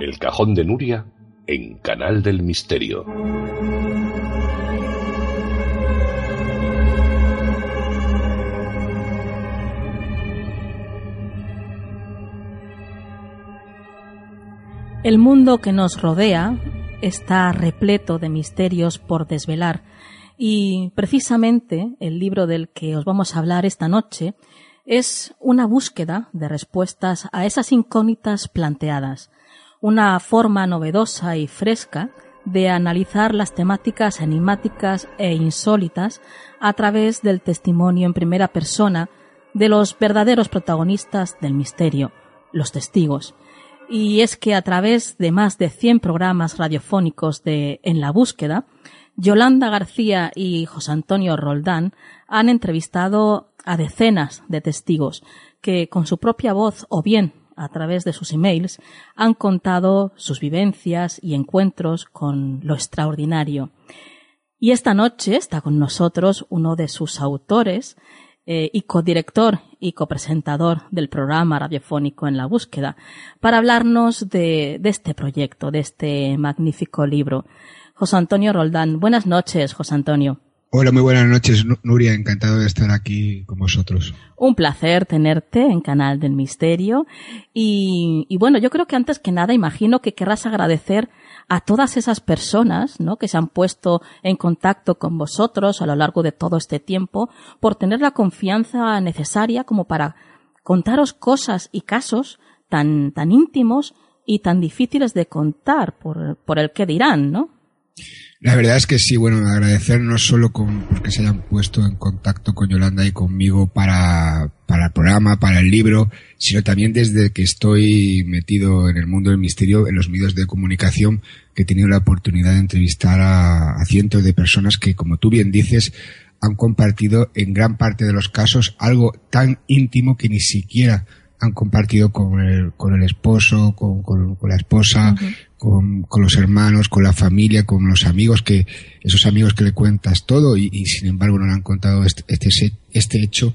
El cajón de Nuria en Canal del Misterio. El mundo que nos rodea está repleto de misterios por desvelar y precisamente el libro del que os vamos a hablar esta noche es una búsqueda de respuestas a esas incógnitas planteadas, una forma novedosa y fresca de analizar las temáticas enigmáticas e insólitas a través del testimonio en primera persona de los verdaderos protagonistas del misterio, los testigos, y es que a través de más de 100 programas radiofónicos de En la búsqueda, Yolanda García y José Antonio Roldán han entrevistado a decenas de testigos que con su propia voz o bien a través de sus emails han contado sus vivencias y encuentros con lo extraordinario. Y esta noche está con nosotros uno de sus autores, eh, y codirector y copresentador del programa radiofónico En la Búsqueda, para hablarnos de, de este proyecto, de este magnífico libro. José Antonio Roldán. Buenas noches, José Antonio. Hola, muy buenas noches, Nuria. Encantado de estar aquí con vosotros. Un placer tenerte en Canal del Misterio. Y, y, bueno, yo creo que antes que nada imagino que querrás agradecer a todas esas personas, ¿no? Que se han puesto en contacto con vosotros a lo largo de todo este tiempo por tener la confianza necesaria como para contaros cosas y casos tan, tan íntimos y tan difíciles de contar por, por el que dirán, ¿no? La verdad es que sí, bueno, agradecer no solo con, porque se hayan puesto en contacto con Yolanda y conmigo para, para el programa, para el libro, sino también desde que estoy metido en el mundo del misterio, en los medios de comunicación, que he tenido la oportunidad de entrevistar a, a cientos de personas que, como tú bien dices, han compartido en gran parte de los casos algo tan íntimo que ni siquiera han compartido con el, con el esposo, con, con, la esposa. Con, con, los hermanos, con la familia, con los amigos, que esos amigos que le cuentas todo y, y sin embargo no le han contado este, este, este hecho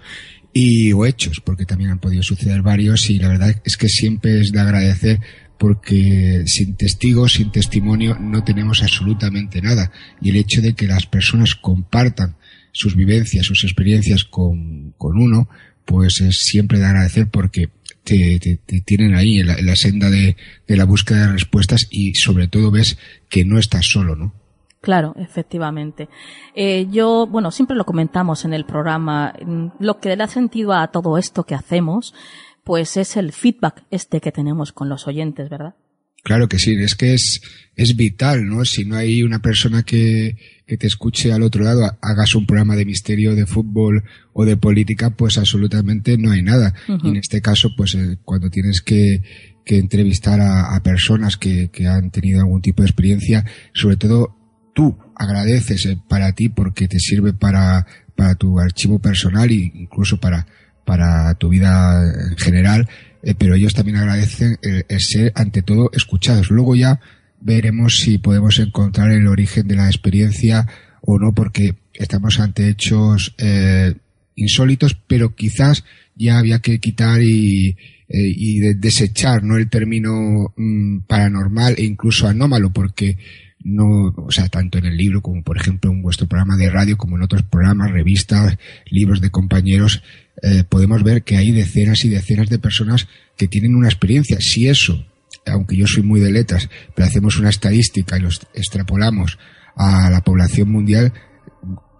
y o hechos, porque también han podido suceder varios y la verdad es que siempre es de agradecer porque sin testigos, sin testimonio no tenemos absolutamente nada. Y el hecho de que las personas compartan sus vivencias, sus experiencias con, con uno, pues es siempre de agradecer porque te, te, te tienen ahí en la, en la senda de, de, la búsqueda de respuestas y sobre todo ves que no estás solo, ¿no? Claro, efectivamente. Eh, yo, bueno, siempre lo comentamos en el programa, lo que le da sentido a todo esto que hacemos, pues es el feedback este que tenemos con los oyentes, ¿verdad? Claro que sí, es que es, es vital, ¿no? Si no hay una persona que, que te escuche al otro lado, hagas un programa de misterio, de fútbol o de política, pues absolutamente no hay nada. Uh -huh. Y en este caso, pues eh, cuando tienes que, que entrevistar a, a personas que, que, han tenido algún tipo de experiencia, sobre todo tú agradeces eh, para ti porque te sirve para, para tu archivo personal e incluso para, para tu vida en general, eh, pero ellos también agradecen el, ser ante todo escuchados. Luego ya veremos si podemos encontrar el origen de la experiencia o no, porque estamos ante hechos eh, insólitos, pero quizás ya había que quitar y, eh, y de, desechar no el término mm, paranormal e incluso anómalo, porque no, o sea, tanto en el libro como por ejemplo en vuestro programa de radio, como en otros programas, revistas, libros de compañeros, eh, podemos ver que hay decenas y decenas de personas que tienen una experiencia. Si eso aunque yo soy muy de letras, pero hacemos una estadística y los extrapolamos a la población mundial,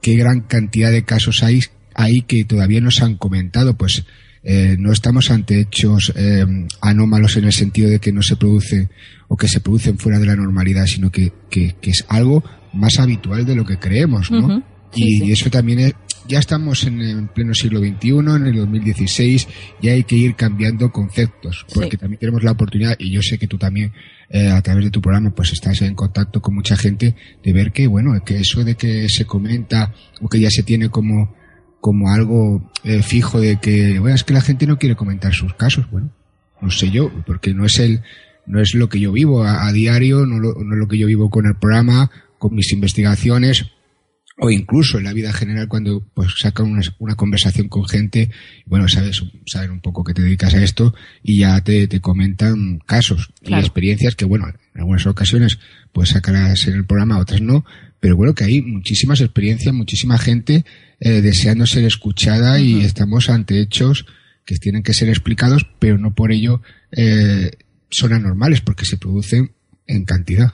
qué gran cantidad de casos hay, hay que todavía no se han comentado, pues eh, no estamos ante hechos eh, anómalos en el sentido de que no se producen o que se producen fuera de la normalidad, sino que, que, que es algo más habitual de lo que creemos, ¿no? Uh -huh. Sí, y sí. eso también es, ya estamos en el pleno siglo XXI, en el 2016, y hay que ir cambiando conceptos, porque sí. también tenemos la oportunidad, y yo sé que tú también, eh, a través de tu programa, pues estás en contacto con mucha gente, de ver que, bueno, que eso de que se comenta, o que ya se tiene como, como algo eh, fijo de que, bueno, es que la gente no quiere comentar sus casos, bueno, no sé yo, porque no es el, no es lo que yo vivo a, a diario, no, lo, no es lo que yo vivo con el programa, con mis investigaciones, o incluso en la vida general cuando pues sacan una, una conversación con gente, bueno, sabes, saben un poco que te dedicas a esto y ya te, te comentan casos y experiencias que, bueno, en algunas ocasiones pues sacarás en el programa, otras no, pero bueno, que hay muchísimas experiencias, muchísima gente eh, deseando ser escuchada y estamos ante hechos que tienen que ser explicados, pero no por ello eh, son anormales, porque se producen en cantidad.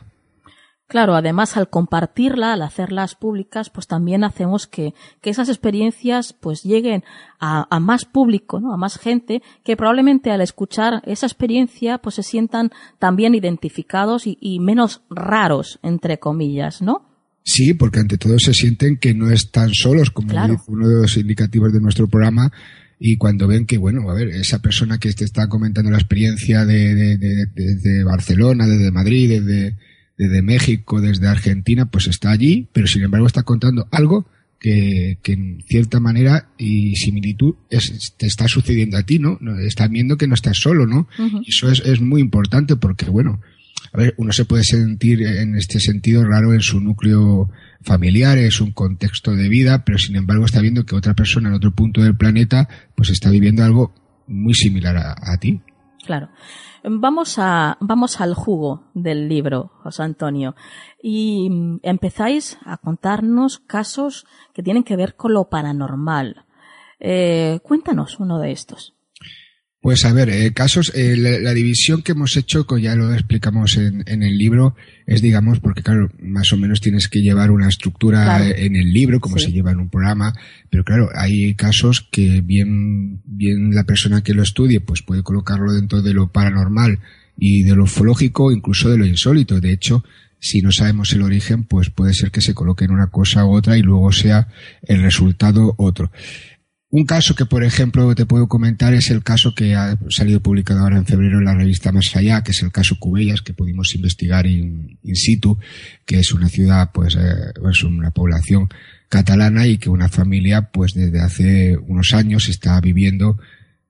Claro, además al compartirla, al hacerlas públicas, pues también hacemos que, que esas experiencias pues lleguen a, a, más público, ¿no? A más gente que probablemente al escuchar esa experiencia pues se sientan también identificados y, y menos raros, entre comillas, ¿no? Sí, porque ante todo se sienten que no están solos, como dice uno de los indicativos de nuestro programa, y cuando ven que, bueno, a ver, esa persona que te está comentando la experiencia de, de, de, de Barcelona, desde Madrid, desde desde México, desde Argentina, pues está allí, pero sin embargo está contando algo que, que en cierta manera y similitud es, te está sucediendo a ti, ¿no? Estás viendo que no estás solo, ¿no? Y eso es, es muy importante porque, bueno, a ver, uno se puede sentir en este sentido raro en su núcleo familiar, es un contexto de vida, pero sin embargo está viendo que otra persona en otro punto del planeta pues está viviendo algo muy similar a, a ti. Claro. Vamos a, vamos al jugo del libro, José Antonio. Y mm, empezáis a contarnos casos que tienen que ver con lo paranormal. Eh, cuéntanos uno de estos. Pues a ver, eh, casos, eh, la, división que hemos hecho, como ya lo explicamos en, en, el libro, es digamos, porque claro, más o menos tienes que llevar una estructura en el libro, como se lleva en un programa, pero claro, hay casos que bien, bien la persona que lo estudie, pues puede colocarlo dentro de lo paranormal y de lo ufológico, incluso de lo insólito. De hecho, si no sabemos el origen, pues puede ser que se coloque en una cosa u otra y luego sea el resultado otro. Un caso que, por ejemplo, te puedo comentar es el caso que ha salido publicado ahora en febrero en la revista Más Allá, que es el caso Cubellas, que pudimos investigar in, situ, que es una ciudad, pues, eh, es una población catalana y que una familia, pues, desde hace unos años está viviendo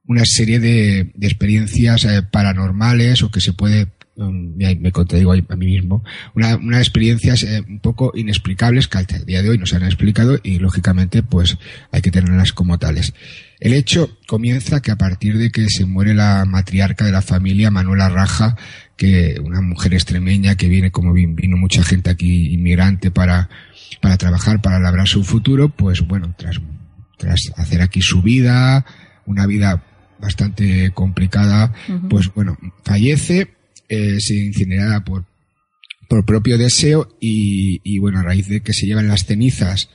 una serie de, de experiencias eh, paranormales o que se puede me contradigo a mí mismo, una, unas experiencias eh, un poco inexplicables que al día de hoy no se han explicado y lógicamente pues hay que tenerlas como tales. El hecho comienza que a partir de que se muere la matriarca de la familia, Manuela Raja, que una mujer extremeña que viene como vino mucha gente aquí inmigrante para, para trabajar, para labrar su futuro, pues bueno, tras, tras hacer aquí su vida, una vida bastante complicada, pues bueno, fallece eh, se incinerada por, por propio deseo y, y, bueno, a raíz de que se llevan las cenizas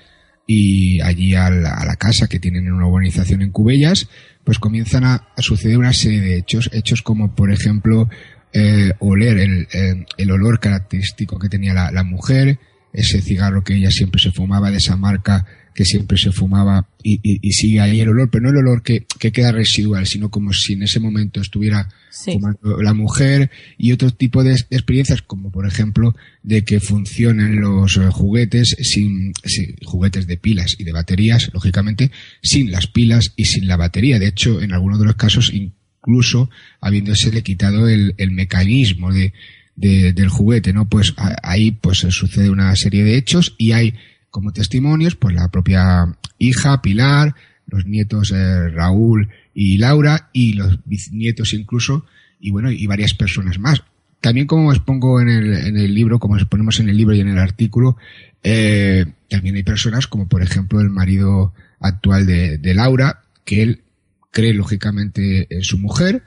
y allí a la, a la casa que tienen una urbanización en Cubellas, pues comienzan a, a, suceder una serie de hechos, hechos como por ejemplo eh, oler el, el, el, olor característico que tenía la, la mujer, ese cigarro que ella siempre se fumaba de esa marca que siempre se fumaba y, y, y, sigue ahí el olor, pero no el olor que, que, queda residual, sino como si en ese momento estuviera sí. fumando la mujer y otro tipo de experiencias, como por ejemplo de que funcionen los eh, juguetes sin, sin, juguetes de pilas y de baterías, lógicamente, sin las pilas y sin la batería. De hecho, en algunos de los casos, incluso habiéndose quitado el, el mecanismo de, de, del juguete, ¿no? Pues ahí pues sucede una serie de hechos y hay como testimonios, pues la propia hija, Pilar, los nietos eh, Raúl y Laura, y los bisnietos incluso, y bueno, y varias personas más. También como expongo en el, en el libro, como exponemos en el libro y en el artículo, eh, también hay personas como por ejemplo el marido actual de, de Laura, que él cree lógicamente en su mujer,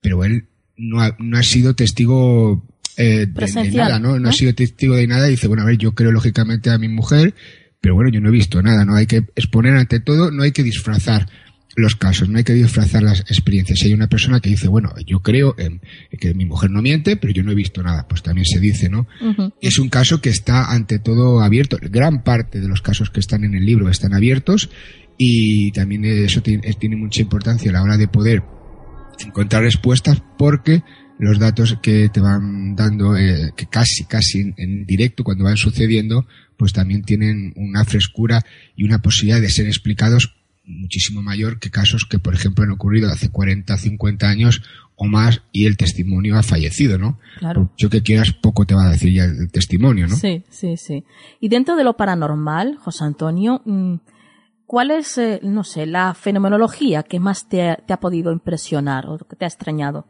pero él no ha, no ha sido testigo eh, de, de, nada, ¿no? ¿no? ha sido testigo de nada y dice, bueno, a ver, yo creo lógicamente a mi mujer, pero bueno, yo no he visto nada, ¿no? Hay que exponer ante todo, no hay que disfrazar los casos, no hay que disfrazar las experiencias. Si hay una persona que dice, bueno, yo creo que mi mujer no miente, pero yo no he visto nada, pues también se dice, ¿no? Uh -huh. Es un caso que está ante todo abierto. Gran parte de los casos que están en el libro están abiertos y también eso tiene, tiene mucha importancia a la hora de poder encontrar respuestas porque los datos que te van dando, eh, que casi, casi en, directo cuando van sucediendo, pues también tienen una frescura y una posibilidad de ser explicados muchísimo mayor que casos que, por ejemplo, han ocurrido hace 40, 50 años o más y el testimonio ha fallecido, ¿no? Claro. Yo que quieras, poco te va a decir ya el testimonio, ¿no? Sí, sí, sí. Y dentro de lo paranormal, José Antonio, mm, ¿cuál es, eh, no sé, la fenomenología que más te, te, ha podido impresionar o que te ha extrañado?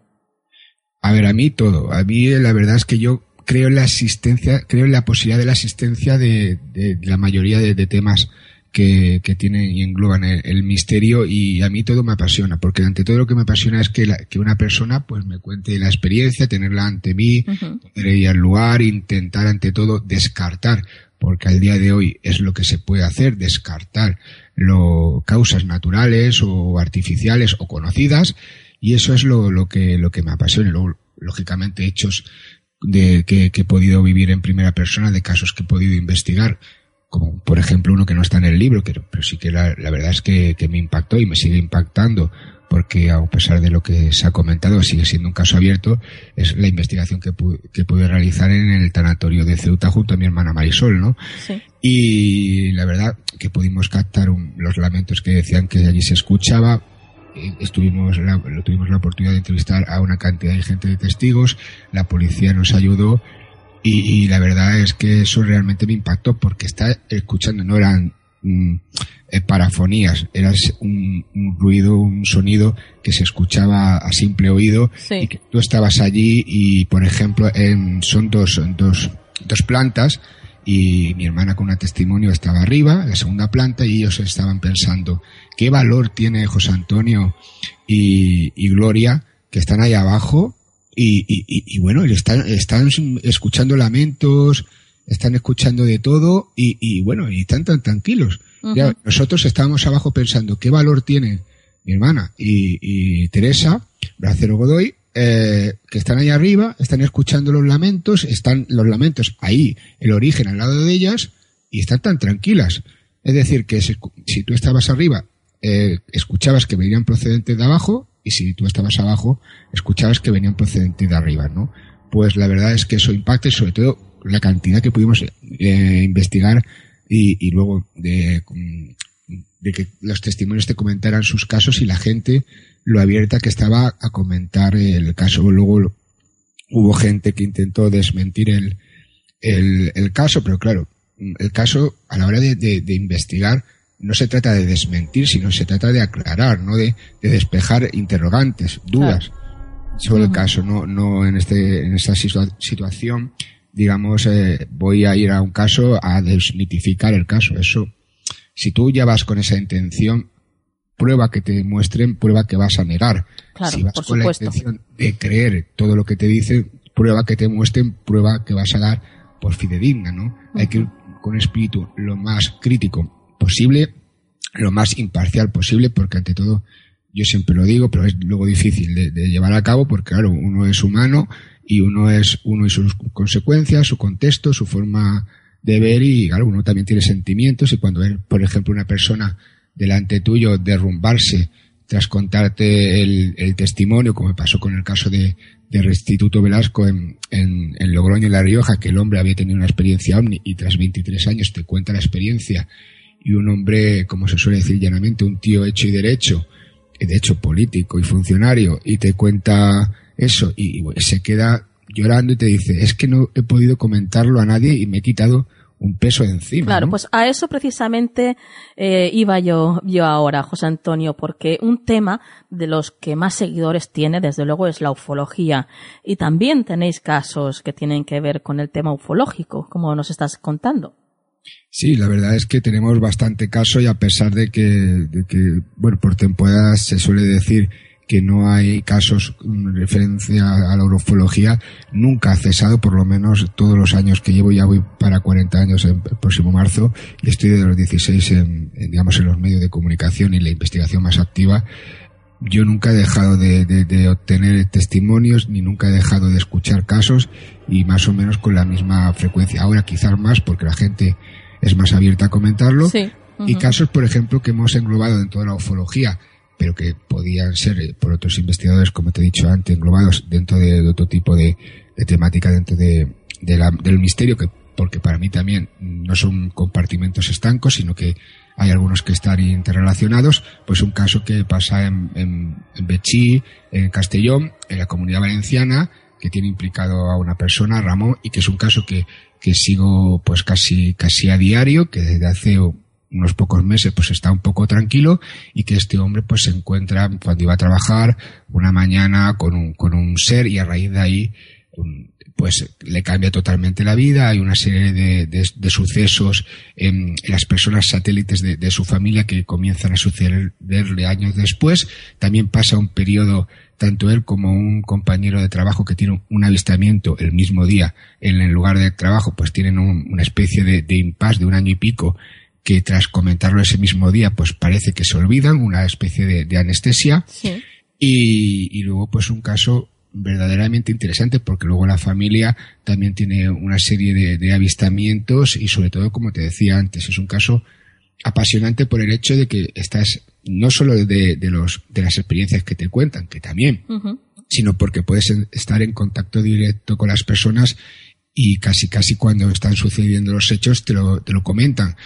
A ver, a mí todo. A mí la verdad es que yo creo en la asistencia, creo en la posibilidad de la asistencia de, de la mayoría de, de temas que, que, tienen y engloban el, el, misterio y a mí todo me apasiona, porque ante todo lo que me apasiona es que, la, que una persona pues me cuente la experiencia, tenerla ante mí, uh -huh. poder ir al lugar, intentar ante todo descartar, porque al día de hoy es lo que se puede hacer, descartar lo, causas naturales o artificiales o conocidas y eso es lo, lo que, lo que me apasiona. Luego, lógicamente, hechos de que, que he podido vivir en primera persona, de casos que he podido investigar, como por ejemplo uno que no está en el libro, que, pero sí que la, la verdad es que, que, me impactó y me sigue impactando, porque a pesar de lo que se ha comentado, sigue siendo un caso abierto, es la investigación que, pu que pude realizar en el tanatorio de Ceuta junto a mi hermana Marisol, ¿no? Sí. Y la verdad que pudimos captar un, los lamentos que decían que allí se escuchaba, estuvimos la, tuvimos la oportunidad de entrevistar a una cantidad de gente de testigos, la policía nos ayudó y, y, la verdad es que eso realmente me impactó porque está escuchando, no eran mm, eh, parafonías, era un, un, ruido, un sonido que se escuchaba a simple oído sí. y que tú estabas allí y, por ejemplo, en, son dos, dos, dos plantas y mi hermana con un testimonio estaba arriba, en la segunda planta, y ellos estaban pensando, ¿qué valor tiene José Antonio y, y Gloria que están ahí abajo? Y, y, y bueno, están, están escuchando lamentos, están escuchando de todo y, y bueno, y están tan tranquilos. Uh -huh. ya, nosotros estábamos abajo pensando, ¿qué valor tiene mi hermana y, y Teresa, Bracero Godoy, eh, que están ahí arriba, están escuchando los lamentos, están los lamentos ahí, el origen al lado de ellas, y están tan tranquilas. Es decir, que si, tú estabas arriba, eh, escuchabas que venían procedentes de abajo, y si tú estabas abajo, escuchabas que venían procedentes de arriba, ¿no? Pues la verdad es que eso impacta y sobre todo la cantidad que pudimos eh, investigar y, luego de, de que los testimonios te comentaran sus casos y la gente lo abierta que estaba a comentar el caso. Luego hubo gente que intentó desmentir el, el, el caso, pero claro, el caso a la hora de, de, de, investigar no se trata de desmentir, sino se trata de aclarar, ¿no? De, de despejar interrogantes, dudas claro. sobre uh -huh. el caso, no, no en este, en esta situa situación, digamos, eh, voy a ir a un caso a desmitificar el caso. Eso, si tú ya vas con esa intención, prueba que te muestren, prueba que vas a negar. Claro, si vas por con supuesto. la intención de creer todo lo que te dicen, prueba que te muestren, prueba que vas a dar por fidedigna, ¿no? Uh -huh. Hay que ir con espíritu lo más crítico posible, lo más imparcial posible, porque ante todo, yo siempre lo digo, pero es luego difícil de, de llevar a cabo, porque claro, uno es humano y uno es uno y sus consecuencias, su contexto, su forma de ver y claro, uno también tiene sentimientos y cuando ve, por ejemplo, una persona delante tuyo derrumbarse tras contarte el, el testimonio, como pasó con el caso de, Restituto Velasco en, en, en, Logroño, en La Rioja, que el hombre había tenido una experiencia ovni y tras 23 años te cuenta la experiencia. Y un hombre, como se suele decir llanamente, un tío hecho y derecho, de hecho político y funcionario, y te cuenta eso y, y se queda llorando y te dice, es que no he podido comentarlo a nadie y me he quitado un peso encima. Claro, ¿no? pues a eso precisamente eh, iba yo, yo ahora, José Antonio, porque un tema de los que más seguidores tiene, desde luego, es la ufología. Y también tenéis casos que tienen que ver con el tema ufológico, como nos estás contando. Sí, la verdad es que tenemos bastante caso y a pesar de que, de que bueno, por temporadas se suele decir que no hay casos en referencia a la ufología, nunca ha cesado, por lo menos todos los años que llevo, ya voy para 40 años en el próximo marzo, y estoy de los 16 en, en digamos, en los medios de comunicación y la investigación más activa. Yo nunca he dejado de, de, de, obtener testimonios, ni nunca he dejado de escuchar casos, y más o menos con la misma frecuencia. Ahora quizás más, porque la gente es más abierta a comentarlo. Sí. Uh -huh. Y casos, por ejemplo, que hemos englobado dentro de la ufología, pero que podían ser eh, por otros investigadores, como te he dicho antes, englobados dentro de, de otro tipo de, de, temática, dentro de, la, del misterio, que porque para mí también no son compartimentos estancos, sino que hay algunos que están interrelacionados, pues un caso que pasa en, en, en Bechí, en Castellón, en la comunidad valenciana, que tiene implicado a una persona, Ramón, y que es un caso que, que sigo pues casi, casi a diario, que desde hace unos pocos meses pues está un poco tranquilo y que este hombre pues se encuentra cuando iba a trabajar una mañana con un, con un ser y a raíz de ahí pues le cambia totalmente la vida, hay una serie de, de, de sucesos en, las personas satélites de, de, su familia que comienzan a sucederle años después, también pasa un periodo tanto él como un compañero de trabajo que tiene un avistamiento el mismo día en el lugar de trabajo, pues tienen un, una especie de, de impasse de un año y pico que tras comentarlo ese mismo día, pues parece que se olvidan, una especie de, de anestesia. Sí. Y, y, luego, pues un caso verdaderamente interesante porque luego la familia también tiene una serie de, de, avistamientos y sobre todo, como te decía antes, es un caso apasionante por el hecho de que estás no solo de, de los de las experiencias que te cuentan, que también, uh -huh. sino porque puedes estar en contacto directo con las personas y casi casi cuando están sucediendo los hechos te lo, te lo comentan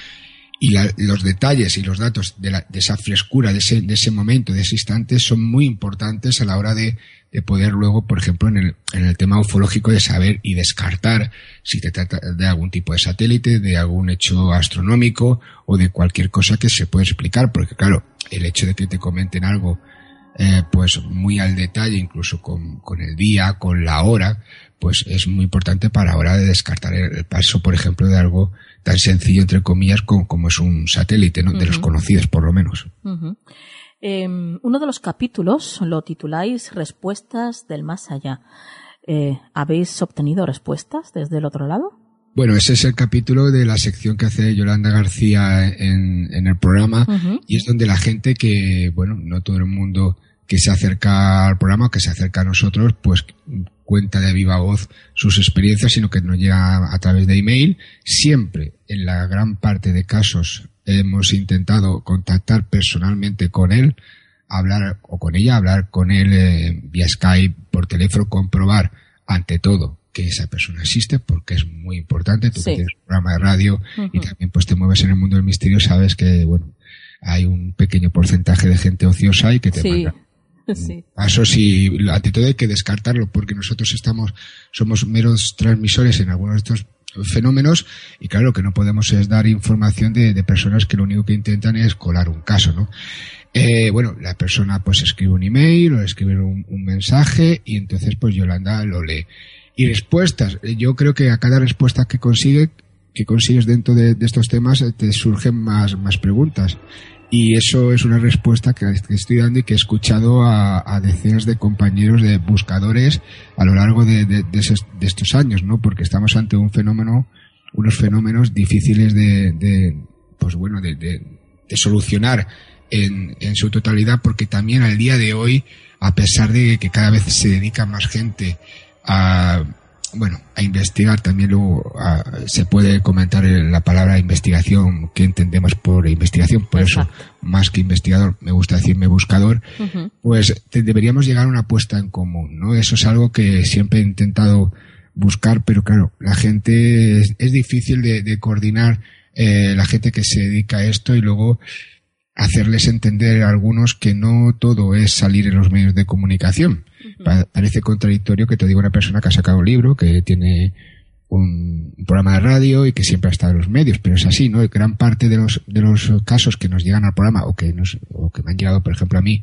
y la, los detalles y los datos de, la, de esa frescura, de ese, de ese, momento, de ese instante, son muy importantes a la hora de, de poder luego, por ejemplo, en el, en el, tema ufológico, de saber y descartar si te trata de algún tipo de satélite, de algún hecho astronómico o de cualquier cosa que se puede explicar, porque claro, el hecho de que te comenten algo eh, pues muy al detalle, incluso con, con, el día, con la hora, pues es muy importante para la hora de descartar el, paso, por ejemplo, de algo tan sencillo, entre comillas, como, como es un satélite, ¿no? Uh -huh. De los conocidos, por lo menos. Uh -huh. eh, uno de los capítulos lo tituláis Respuestas del Más Allá. Eh, ¿Habéis obtenido respuestas desde el otro lado? Bueno, ese es el capítulo de la sección que hace Yolanda García en, en el programa uh -huh. y es donde la gente que, bueno, no todo el mundo que se acerca al programa, que se acerca a nosotros, pues cuenta de viva voz sus experiencias, sino que nos llega a través de email. Siempre, en la gran parte de casos, hemos intentado contactar personalmente con él, hablar o con ella, hablar con él eh, vía Skype, por teléfono, comprobar ante todo que esa persona existe porque es muy importante. Tú sí. que tienes un programa de radio uh -huh. y también pues te mueves en el mundo del misterio, sabes que, bueno, hay un pequeño porcentaje de gente ociosa y que te sí. manda Sí. Eso sí, ante todo hay que descartarlo porque nosotros estamos, somos meros transmisores en algunos de estos fenómenos y claro que no podemos es dar información de, de personas que lo único que intentan es colar un caso, ¿no? Eh, bueno, la persona pues escribe un email o escribe un, un, mensaje y entonces pues Yolanda lo lee. Y respuestas, yo creo que a cada respuesta que consigue, que consigues dentro de, estos temas te surgen más, más preguntas. Y eso es una respuesta que estoy dando y que he escuchado a, a decenas de compañeros de buscadores a lo largo de, de, de, de, estos años, ¿no? Porque estamos ante un fenómeno, unos fenómenos difíciles de, pues bueno, de, solucionar en, en su totalidad, porque también al día de hoy, a pesar de que cada vez se dedica más gente a bueno, a investigar también luego a, se puede comentar la palabra investigación, que entendemos por investigación, por Exacto. eso, más que investigador, me gusta decirme buscador, uh -huh. pues te, deberíamos llegar a una apuesta en común, ¿no? Eso es algo que siempre he intentado buscar, pero claro, la gente es, es difícil de, de coordinar eh, la gente que se dedica a esto y luego hacerles entender a algunos que no todo es salir en los medios de comunicación. Uh -huh. Parece contradictorio que te diga una persona que ha sacado un libro, que tiene un, programa de radio y que siempre ha estado en los medios, pero es así, ¿no? Gran parte de los, de los casos que nos llegan al programa o que nos, o que me han llegado, por ejemplo, a mí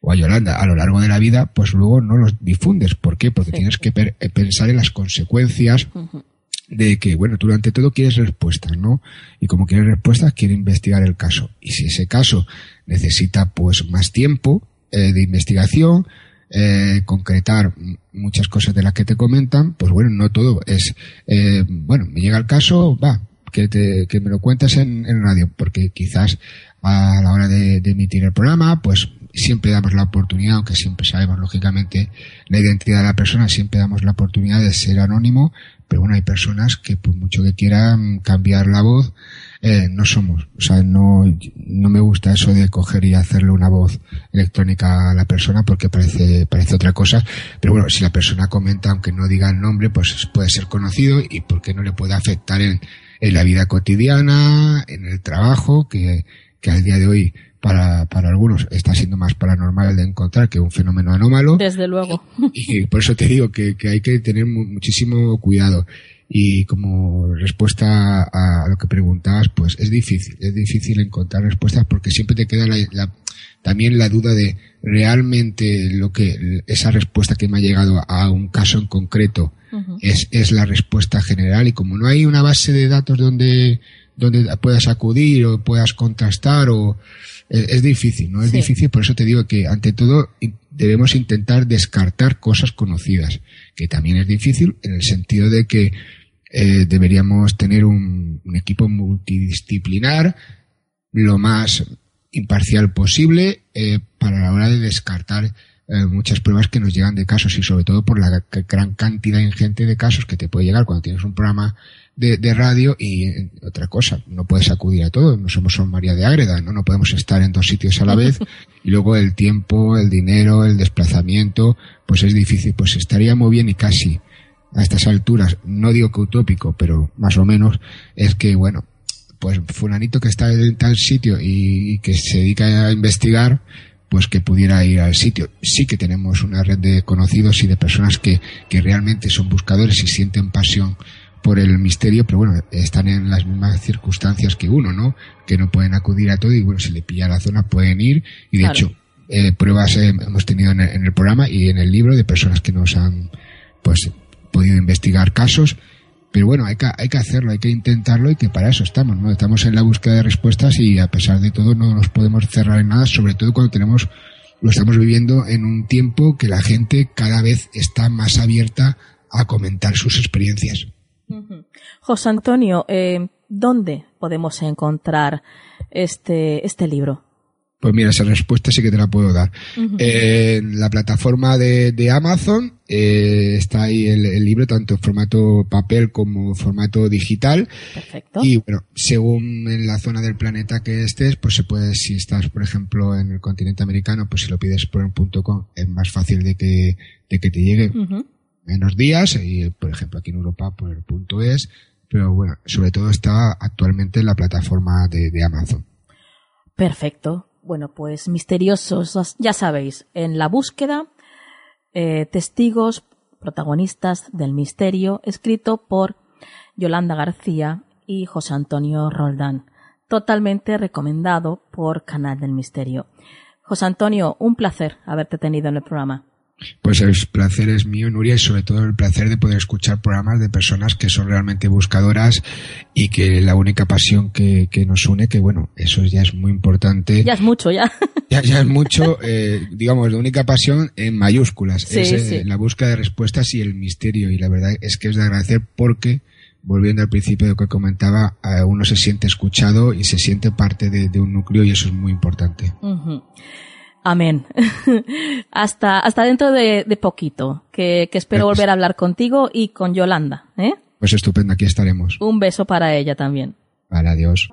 o a Yolanda a lo largo de la vida, pues luego no los difundes. ¿Por qué? Porque sí. tienes que pensar en las consecuencias uh -huh de que, bueno, tú ante todo quieres respuestas, ¿no? Y como quieres respuestas, quieres investigar el caso. Y si ese caso necesita, pues, más tiempo eh, de investigación, eh, concretar muchas cosas de las que te comentan, pues bueno, no todo es, eh, bueno, me llega el caso, va, que, te, que me lo cuentes en, en radio, porque quizás a la hora de, de emitir el programa, pues siempre damos la oportunidad, aunque siempre sabemos lógicamente la identidad de la persona, siempre damos la oportunidad de ser anónimo, pero bueno, hay personas que por mucho que quieran cambiar la voz, eh, no somos. O sea, no, no me gusta eso de coger y hacerle una voz electrónica a la persona porque parece, parece otra cosa. Pero bueno, si la persona comenta, aunque no diga el nombre, pues puede ser conocido y porque no le puede afectar en, en la vida cotidiana, en el trabajo, que, que al día de hoy para, para algunos está siendo más paranormal de encontrar que un fenómeno anómalo. Desde luego. Y, por eso te digo que, que hay que tener muchísimo cuidado. Y como respuesta a lo que preguntabas, pues es difícil, es difícil encontrar respuestas porque siempre te queda la, también la duda de realmente lo que esa respuesta que me ha llegado a un caso en concreto es, es la respuesta general y como no hay una base de datos donde donde puedas acudir o puedas contrastar o es, difícil, ¿no? Es difícil, por eso te digo que ante todo debemos intentar descartar cosas conocidas, que también es difícil en el sentido de que eh, deberíamos tener un, equipo multidisciplinar lo más imparcial posible eh, para la hora de descartar eh, muchas pruebas que nos llegan de casos y sobre todo por la gran cantidad ingente de casos que te puede llegar cuando tienes un programa de, radio y otra cosa, no puedes acudir a todo, no somos Son María de Ágreda, ¿no? no podemos estar en dos sitios a la vez y luego el tiempo, el dinero, el desplazamiento, pues es difícil, pues estaría muy bien y casi a estas alturas, no digo que utópico, pero más o menos, es que, bueno, pues fulanito que está en tal sitio y, que se dedica a investigar, pues que pudiera ir al sitio. Sí que tenemos una red de conocidos y de personas que, que realmente son buscadores y sienten pasión por el misterio, pero bueno, están en las mismas circunstancias que uno, ¿no? Que no pueden acudir a todo y bueno, si le pilla la zona pueden ir y de hecho eh, pruebas eh, hemos tenido en el, programa y en el libro de personas que nos han pues podido investigar casos, pero bueno, hay que, hay que hacerlo, hay que intentarlo y que para eso estamos, ¿no? Estamos en la búsqueda de respuestas y a pesar de todo no nos podemos cerrar en nada, sobre todo cuando tenemos lo estamos viviendo en un tiempo que la gente cada vez está más abierta a comentar sus experiencias. José Antonio, eh, ¿dónde podemos encontrar este, este libro? Pues mira, esa respuesta sí que te la puedo dar. en la plataforma de, Amazon eh, está ahí el, libro, tanto en formato papel como en formato digital. Perfecto. Y bueno, según en la zona del planeta que estés, pues se puede, si estás, por ejemplo, en el continente americano, pues si lo pides por un punto com, es más fácil de que, de que te llegue menos días, y por ejemplo aquí en Europa por el punto es, pero bueno, sobre todo está actualmente en la plataforma de, Amazon. Perfecto. Bueno, pues misteriosos, ya sabéis, en la búsqueda, eh, testigos, protagonistas del misterio, escrito por Yolanda García y José Antonio Roldán. Totalmente recomendado por Canal del Misterio. José Antonio, un placer haberte tenido en el programa. Pues el placer es mío, Nuria, y sobre todo el placer de poder escuchar programas de personas que son realmente buscadoras y que la única pasión que, nos une, que bueno, eso ya es muy importante. Ya es mucho, ya. Ya, ya es mucho, eh, digamos, la única pasión en mayúsculas. es eh, la búsqueda de respuestas y el misterio. Y la verdad es que es de agradecer porque, volviendo al principio de lo que comentaba, uno se siente escuchado y se siente parte de, un núcleo y eso es muy importante. Amén. hasta, hasta dentro de, poquito, que, espero volver a hablar contigo y con Yolanda. ¿eh? Pues estupendo, aquí estaremos. Un beso para ella también. Vale, adiós.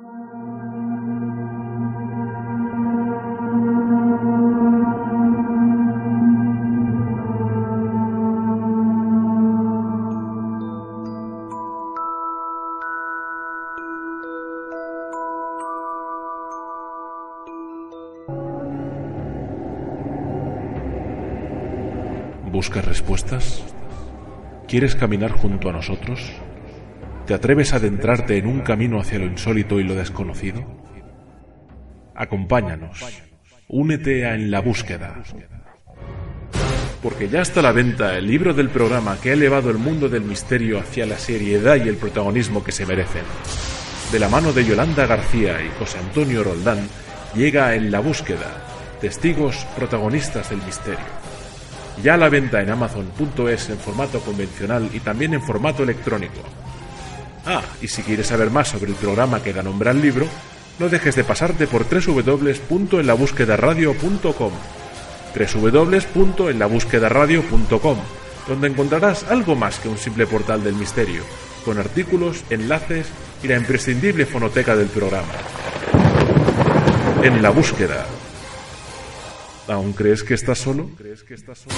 ¿Buscas respuestas? ¿Quieres caminar junto a nosotros? ¿Te atreves a adentrarte en un camino hacia lo insólito y lo desconocido? Acompáñanos. Únete a En la búsqueda. Porque ya está a la venta el libro del programa que ha elevado el mundo del misterio hacia la seriedad y el protagonismo que se merecen. De la mano de Yolanda García y José Antonio Roldán, llega En la búsqueda, testigos protagonistas del misterio ya la venta en amazon.es en formato convencional y también en formato electrónico. Ah, y si quieres saber más sobre el programa que da nombre al libro, no dejes de pasarte por www.enlabúsquedaradio.com www.enlabúsquedaradio.com donde encontrarás algo más que un simple portal del misterio, con artículos, enlaces y la imprescindible fonoteca del programa. En la búsqueda ¿Aún crees que estás solo? ¿Crees que estás solo?